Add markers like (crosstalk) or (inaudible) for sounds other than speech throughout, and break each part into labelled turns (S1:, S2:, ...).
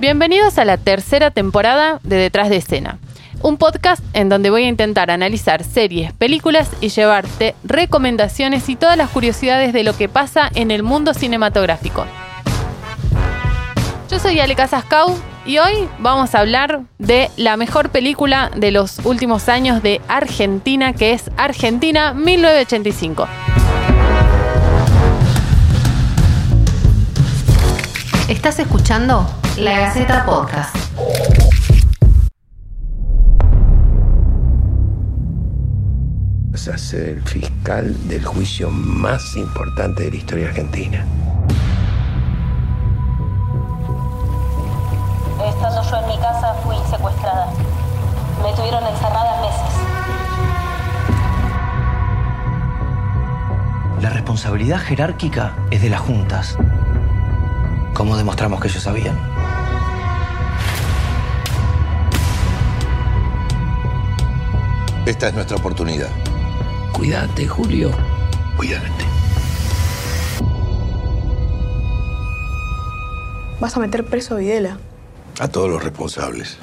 S1: Bienvenidos a la tercera temporada de Detrás de Escena, un podcast en donde voy a intentar analizar series, películas y llevarte recomendaciones y todas las curiosidades de lo que pasa en el mundo cinematográfico. Yo soy Ale Casascau y hoy vamos a hablar de la mejor película de los últimos años de Argentina, que es Argentina 1985.
S2: Estás escuchando La Gaceta Podcast.
S3: Vas a ser el fiscal del juicio más importante de la historia argentina.
S4: Estando yo en mi casa fui secuestrada. Me tuvieron encerrada meses.
S5: La responsabilidad jerárquica es de las juntas. ¿Cómo demostramos que ellos sabían?
S3: Esta es nuestra oportunidad.
S6: Cuídate, Julio.
S3: Cuídate.
S7: Vas a meter preso a Videla.
S3: A todos los responsables.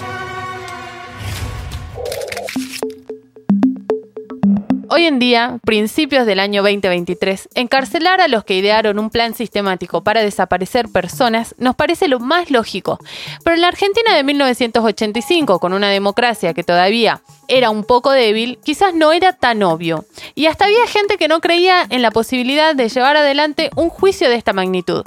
S1: En día, principios del año 2023, encarcelar a los que idearon un plan sistemático para desaparecer personas nos parece lo más lógico. Pero en la Argentina de 1985, con una democracia que todavía era un poco débil, quizás no era tan obvio. Y hasta había gente que no creía en la posibilidad de llevar adelante un juicio de esta magnitud.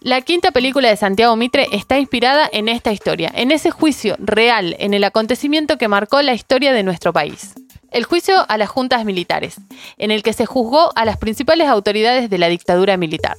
S1: La quinta película de Santiago Mitre está inspirada en esta historia, en ese juicio real, en el acontecimiento que marcó la historia de nuestro país. El juicio a las juntas militares, en el que se juzgó a las principales autoridades de la dictadura militar.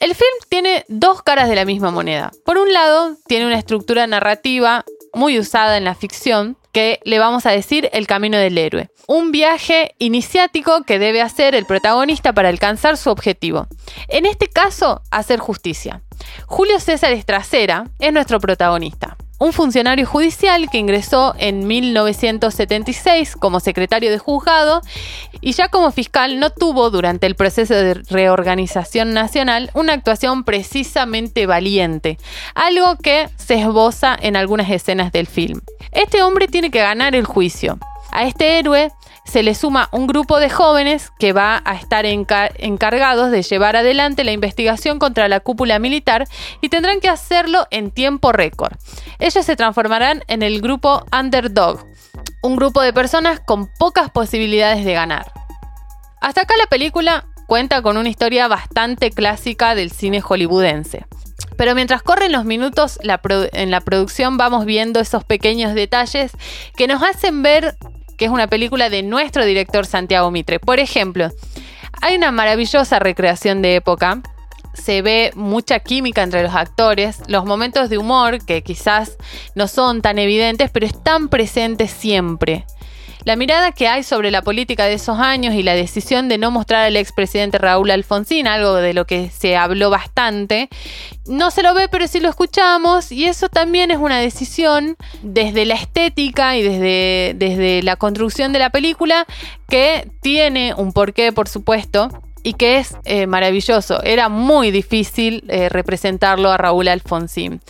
S1: El film tiene dos caras de la misma moneda. Por un lado, tiene una estructura narrativa muy usada en la ficción, que le vamos a decir el camino del héroe. Un viaje iniciático que debe hacer el protagonista para alcanzar su objetivo. En este caso, hacer justicia. Julio César Estracera es nuestro protagonista un funcionario judicial que ingresó en 1976 como secretario de juzgado y ya como fiscal no tuvo durante el proceso de reorganización nacional una actuación precisamente valiente, algo que se esboza en algunas escenas del film. Este hombre tiene que ganar el juicio. A este héroe se le suma un grupo de jóvenes que va a estar encargados de llevar adelante la investigación contra la cúpula militar y tendrán que hacerlo en tiempo récord. Ellos se transformarán en el grupo Underdog, un grupo de personas con pocas posibilidades de ganar. Hasta acá la película cuenta con una historia bastante clásica del cine hollywoodense. Pero mientras corren los minutos en la producción vamos viendo esos pequeños detalles que nos hacen ver que es una película de nuestro director Santiago Mitre. Por ejemplo, hay una maravillosa recreación de época. Se ve mucha química entre los actores, los momentos de humor que quizás no son tan evidentes, pero están presentes siempre. La mirada que hay sobre la política de esos años y la decisión de no mostrar al expresidente Raúl Alfonsín, algo de lo que se habló bastante, no se lo ve, pero sí lo escuchamos, y eso también es una decisión desde la estética y desde, desde la construcción de la película que tiene un porqué, por supuesto, y que es eh, maravilloso. Era muy difícil eh, representarlo a Raúl Alfonsín.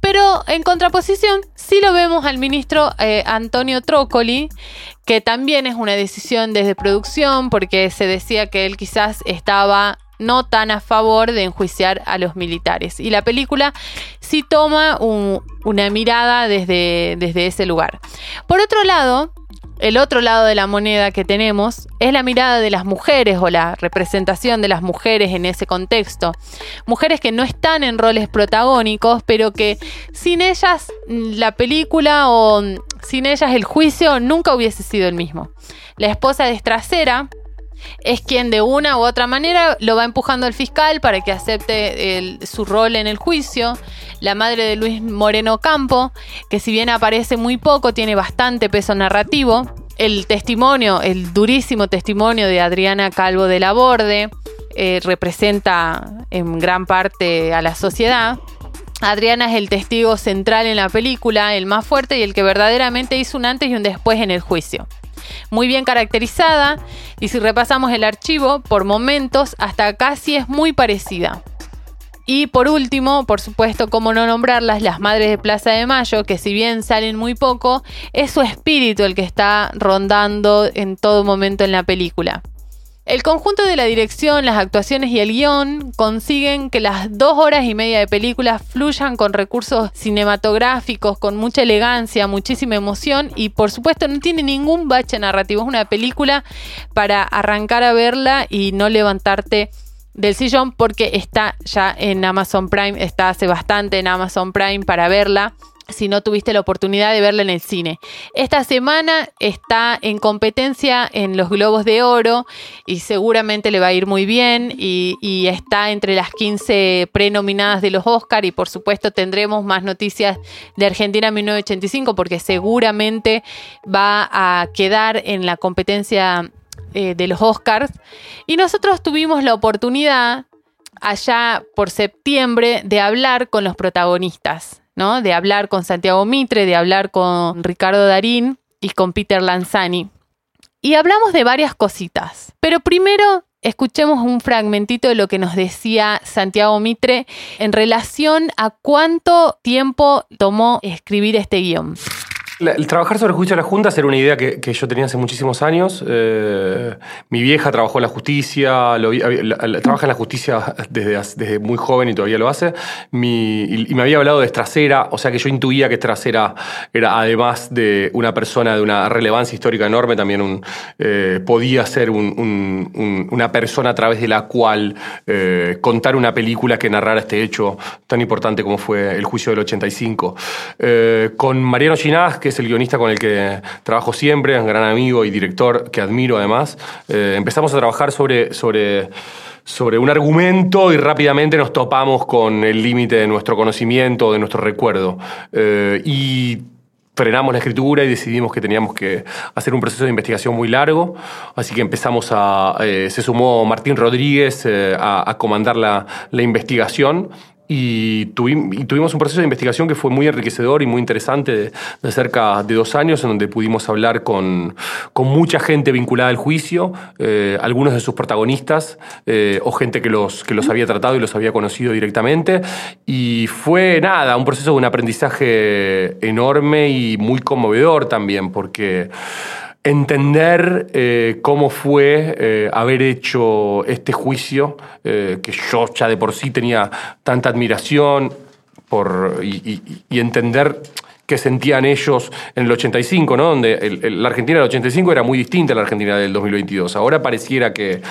S1: Pero en contraposición, sí lo vemos al ministro eh, Antonio Trócoli, que también es una decisión desde producción, porque se decía que él quizás estaba no tan a favor de enjuiciar a los militares. Y la película sí toma una mirada desde, desde ese lugar. Por otro lado, el otro lado de la moneda que tenemos es la mirada de las mujeres o la representación de las mujeres en ese contexto. Mujeres que no están en roles protagónicos, pero que sin ellas la película o sin ellas el juicio nunca hubiese sido el mismo. La esposa de es quien de una u otra manera lo va empujando al fiscal para que acepte su rol en el juicio. La madre de Luis Moreno Campo, que si bien aparece muy poco, tiene bastante peso narrativo. El testimonio, el durísimo testimonio de Adriana Calvo de la Borde, eh, representa en gran parte a la sociedad. Adriana es el testigo central en la película, el más fuerte y el que verdaderamente hizo un antes y un después en el juicio muy bien caracterizada y si repasamos el archivo, por momentos hasta casi es muy parecida. Y por último, por supuesto, como no nombrarlas, las Madres de Plaza de Mayo, que si bien salen muy poco, es su espíritu el que está rondando en todo momento en la película. El conjunto de la dirección, las actuaciones y el guion consiguen que las dos horas y media de película fluyan con recursos cinematográficos, con mucha elegancia, muchísima emoción y por supuesto no tiene ningún bache narrativo. Es una película para arrancar a verla y no levantarte del sillón porque está ya en Amazon Prime, está hace bastante en Amazon Prime para verla si no tuviste la oportunidad de verla en el cine. Esta semana está en competencia en los Globos de Oro y seguramente le va a ir muy bien y, está entre las 15 prenominadas de los Oscar y por supuesto tendremos más noticias de Argentina 1985 porque seguramente va a quedar en la competencia eh, de los Oscars. Y nosotros tuvimos la oportunidad allá por septiembre de hablar con los protagonistas. ¿No? De hablar con Santiago Mitre, de hablar con Ricardo Darín y con Peter Lanzani. Y hablamos de varias cositas. Pero primero escuchemos un fragmentito de lo que nos decía Santiago Mitre en relación a cuánto tiempo tomó escribir este guion
S8: el trabajar sobre el juicio de las juntas era una idea que, yo tenía hace muchísimos años. Eh, mi vieja trabajó en la justicia, trabaja en la justicia desde, muy joven y todavía lo hace. y, me había hablado de Estrasera, o sea que yo intuía que Estrasera era, además de una persona de una relevancia histórica enorme, también eh, podía ser una persona a través de la cual eh, contar una película que narrara este hecho tan importante como fue el juicio del 85. con Mariano Ginás, que es el guionista con el que trabajo siempre, un gran amigo y director que admiro además. Eh, empezamos a trabajar sobre, sobre, sobre un argumento y rápidamente nos topamos con el límite de nuestro conocimiento, de nuestro recuerdo. Eh, y frenamos la escritura y decidimos que teníamos que hacer un proceso de investigación muy largo, así que empezamos a, eh, se sumó Martín Rodríguez a, comandar la, la investigación y, tuvimos un proceso de investigación que fue muy enriquecedor y muy interesante de, cerca de dos años, en donde pudimos hablar con, con mucha gente vinculada al juicio, eh, algunos de sus protagonistas eh, o gente que los, que los había tratado y los había conocido directamente. Y fue nada, un proceso de un aprendizaje enorme y muy conmovedor también, porque entender eh, cómo fue eh, haber hecho este juicio, eh, que yo ya de por sí tenía tanta admiración por, y, entender qué sentían ellos en el 85, ¿no? donde la Argentina del 85 era muy distinta a la Argentina del 2022. Ahora pareciera que,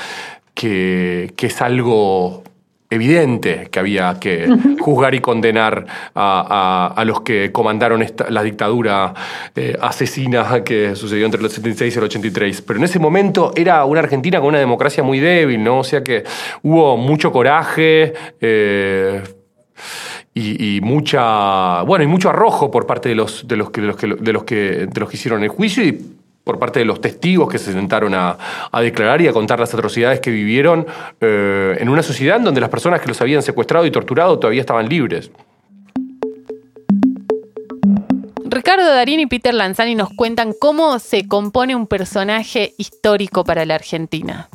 S8: que, que es algo evidente que había que juzgar y condenar a, los que comandaron la dictadura eh, asesina que sucedió entre el 76 y el 83. Pero en ese momento era una Argentina con una democracia muy débil, ¿no? O sea que hubo mucho coraje. Eh, y, mucha bueno y mucho arrojo por parte de los de los que de los que de los que de los que hicieron el juicio y por parte de los testigos que se sentaron a, declarar y a contar las atrocidades que vivieron eh, en una sociedad en donde las personas que los habían secuestrado y torturado todavía estaban libres.
S1: Ricardo Darín y Peter Lanzani nos cuentan cómo se compone un personaje histórico para la Argentina.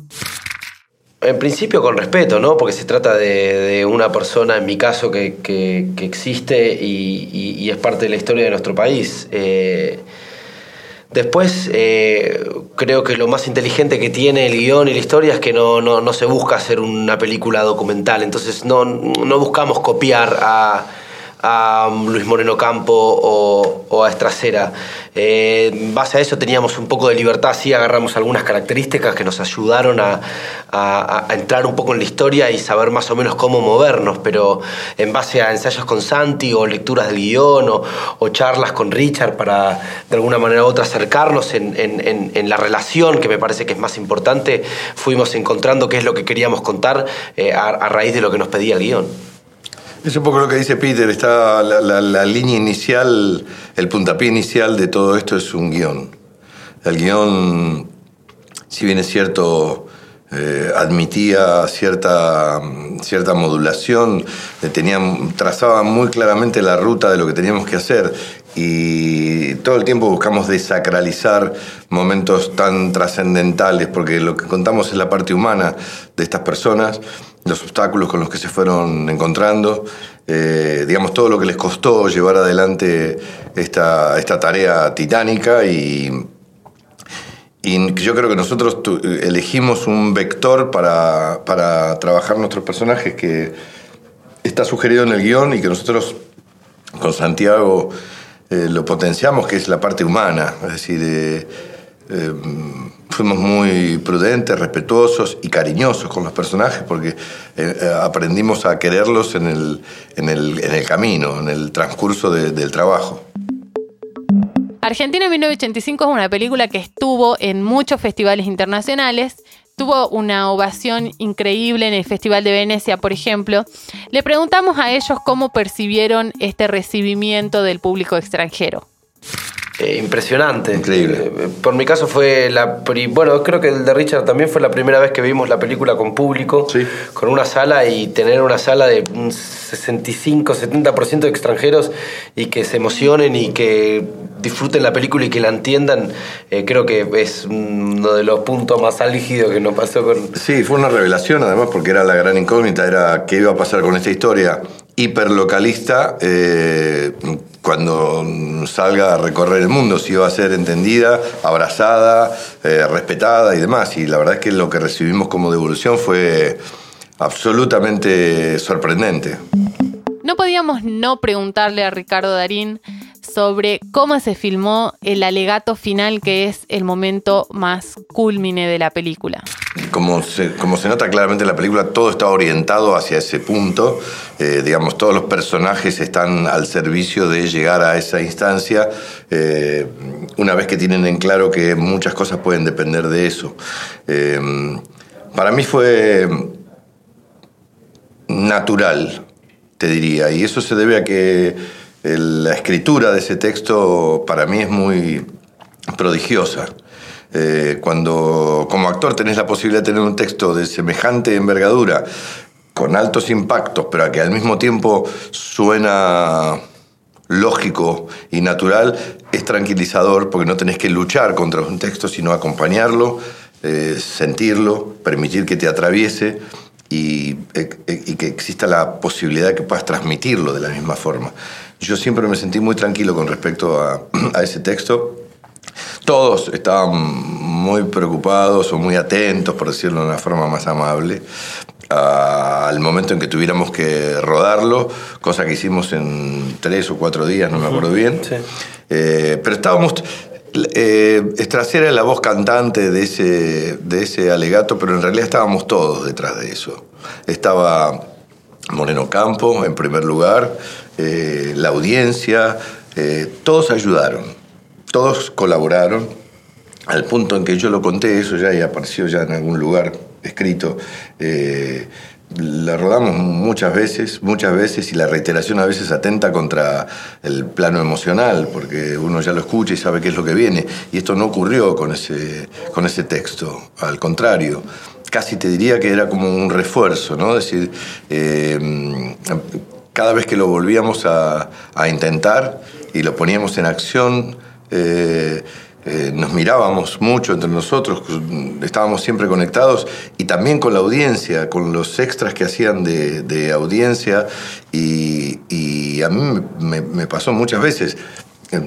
S9: En principio con respeto, ¿no? Porque se trata de, una persona, en mi caso, que, existe y, es parte de la historia de nuestro país. Eh, Después, eh, creo que lo más inteligente que tiene el guion y la historia es que no, no se busca hacer una película documental. Entonces, no, no buscamos copiar a a Luis Moreno Campo o, a Estracera. Eh, en base a eso teníamos un poco de libertad, sí agarramos algunas características que nos ayudaron a, entrar un poco en la historia y saber más o menos cómo movernos, pero en base a ensayos con Santi o lecturas del guion o, charlas con Richard para de alguna manera u otra acercarnos en, la relación, que me parece que es más importante, fuimos encontrando qué es lo que queríamos contar eh, a, a raíz de lo que nos pedía el guion.
S10: Es un poco lo que dice Peter, está la, línea inicial, el puntapié inicial de todo esto es un guion. El guion, si bien es cierto, eh, admitía cierta, cierta modulación, tenían, trazaba muy claramente la ruta de lo que teníamos que hacer y todo el tiempo buscamos desacralizar momentos tan trascendentales porque lo que contamos es la parte humana de estas personas los obstáculos con los que se fueron encontrando, eh, digamos, todo lo que les costó llevar adelante esta, esta tarea titánica y, y yo creo que nosotros elegimos un vector para, para trabajar nuestros personajes que está sugerido en el guion y que nosotros con Santiago eh, lo potenciamos, que es la parte humana. Es decir, eh, eh, fuimos muy prudentes, respetuosos y cariñosos con los personajes porque eh, eh, aprendimos a quererlos en el, en el, en el camino, en el transcurso de- del trabajo.
S1: Argentina 1985 es una película que estuvo en muchos festivales internacionales. Tuvo una ovación increíble en el Festival de Venecia, por ejemplo. Le preguntamos a ellos cómo percibieron este recibimiento del público extranjero.
S9: Eh, impresionante.
S10: Increíble.
S9: Eh, por mi caso fue la... pri- Bueno, creo que el de Richard también fue la primera vez que vimos la película con público,
S10: Sí.
S9: con una sala y tener una sala de un 65-70% de extranjeros y que se emocionen y que disfruten la película y que la entiendan, eh, creo que es uno de los puntos más álgidos que nos pasó con...
S10: Sí, fue una revelación además porque era la gran incógnita, era qué iba a pasar con esta historia hiperlocalista eh, cuando salga a recorrer el mundo, si iba a ser entendida, abrazada, eh, respetada y demás. Y la verdad es que lo que recibimos como devolución fue absolutamente sorprendente.
S1: No podíamos no preguntarle a Ricardo Darín sobre cómo se filmó el alegato final, que es el momento más culmine de la película.
S10: Como se, como se nota claramente en la película, todo está orientado hacia ese punto. Eh, digamos, todos los personajes están al servicio de llegar a esa instancia, eh, una vez que tienen en claro que muchas cosas pueden depender de eso. Eh, para mí fue natural, te diría, y eso se debe a que la escritura de ese texto para mí es muy prodigiosa. Eh, cuando como actor tenés la posibilidad de tener un texto de semejante envergadura, con altos impactos, pero que al mismo tiempo suena lógico y natural, es tranquilizador porque no tenés que luchar contra un texto, sino acompañarlo, eh, sentirlo, permitir que te atraviese y, eh, y que exista la posibilidad de que puedas transmitirlo de la misma forma. Yo siempre me sentí muy tranquilo con respecto a, (clears throat) a ese texto. Todos estaban muy preocupados o muy atentos, por decirlo de una forma más amable, a- al momento en que tuviéramos que rodarlo, cosa que hicimos en tres o cuatro días, no me acuerdo bien.
S9: Sí.
S10: Eh, pero estábamos... Eh, Estracera era la voz cantante de ese, de ese alegato, pero en realidad estábamos todos detrás de eso. Estaba Moreno Campo, en primer lugar, eh, la audiencia, eh, todos ayudaron, todos colaboraron, al punto en que yo lo conté, eso ya y apareció ya en algún lugar escrito. eh, la rodamos muchas veces, muchas veces, y la reiteración a veces atenta contra el plano emocional, porque uno ya lo escucha y sabe qué es lo que viene. Y esto no ocurrió con ese, con ese texto, al contrario. Casi te diría que era como un refuerzo, ¿no? Es decir, eh, cada vez que lo volvíamos a, intentar y lo poníamos en acción, eh, eh, nos mirábamos mucho entre nosotros, estábamos siempre conectados y también con la audiencia, con los extras que hacían de, audiencia y, a mí me, me pasó muchas veces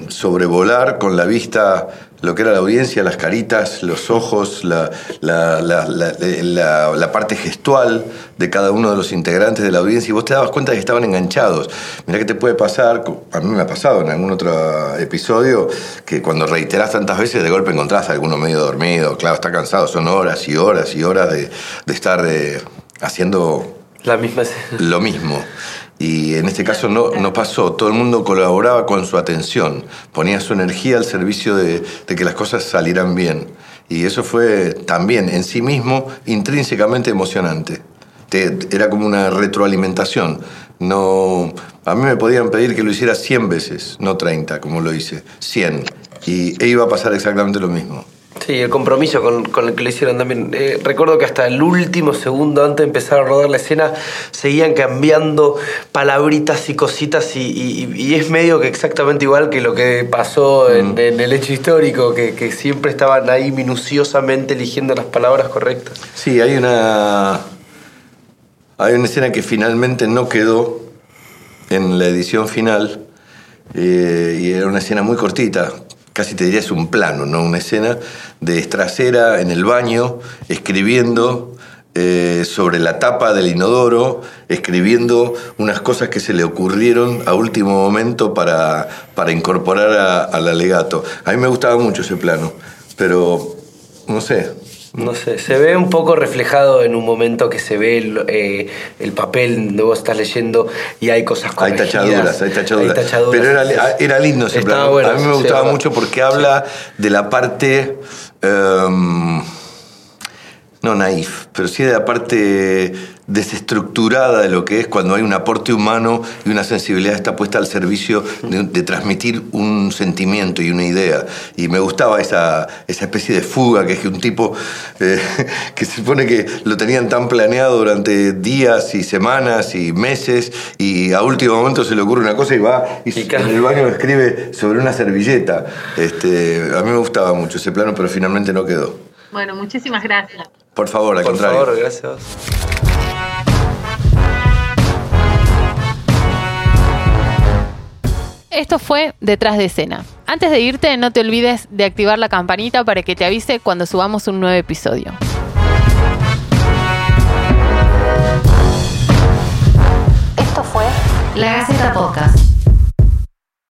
S10: sobrevolar con la vista lo que era la audiencia, las caritas, los ojos, la, la, la, la, la- la parte gestual de cada uno de los integrantes de la audiencia y vos te dabas cuenta de que estaban enganchados. Mirá que te puede pasar, a mí me ha pasado en algún otro episodio, que cuando reiterás tantas veces de golpe encontrás a alguno medio dormido, claro, está cansado, son horas y horas y horas de, de estar eh, haciendo
S9: La misma...
S10: lo mismo. Y en este caso no, no pasó. Todo el mundo colaboraba con su atención, ponía su energía al servicio de, de que las cosas salieran bien. Y eso fue también en sí mismo intrínsecamente emocionante. Te- era como una retroalimentación. No, a mí me podían pedir que lo hiciera 100 veces, no 30, como lo hice, 100. Y e iba a pasar exactamente lo mismo.
S9: Sí, el compromiso con, con el que lo hicieron también. Eh, recuerdo que hasta el último segundo antes de empezar a rodar la escena seguían cambiando palabritas y cositas y, y- y es medio que exactamente igual que lo que pasó en, en el hecho histórico, que, que siempre estaban ahí minuciosamente eligiendo las palabras correctas.
S10: Sí, hay una. Hay una escena que finalmente no quedó en la edición final eh, y era una escena muy cortita, casi te diría es un plano, ¿no? Una escena de Estracera en el baño, escribiendo eh, sobre la tapa del inodoro, escribiendo unas cosas que se le ocurrieron a último momento para, para incorporar al alegato. A mí me gustaba mucho ese plano, pero no sé.
S9: No sé, se ve un poco reflejado en un momento que se ve el, eh, el papel donde vos estás leyendo y hay cosas
S10: Hay
S9: corregidas.
S10: tachaduras, hay tachaduras.
S9: Hay tachaduras.
S10: Pero era, era lindo ese plano.
S9: bueno,
S10: a mí me gustaba
S9: verdad.
S10: mucho porque habla de la parte. em, no naif, pero sí de la parte desestructurada de lo que es cuando hay un aporte humano y una sensibilidad está puesta al servicio de, de transmitir un sentimiento y una idea. Y me gustaba esa, esa especie de fuga que es que un tipo eh, (laughs) que se supone que lo tenían tan planeado durante días y semanas y meses y a último momento se le ocurre una cosa y va y, en el baño escribe sobre una servilleta. Este, a mí me gustaba mucho ese plano, pero finalmente no quedó.
S1: Bueno, muchísimas gracias.
S10: Por favor, al
S9: Por
S10: contrario.
S9: favor, gracias.
S1: Esto fue Detrás de escena. Antes de irte, no te olvides de activar la campanita para que te avise cuando subamos un nuevo episodio.
S2: Esto fue La Gaceta Podcast.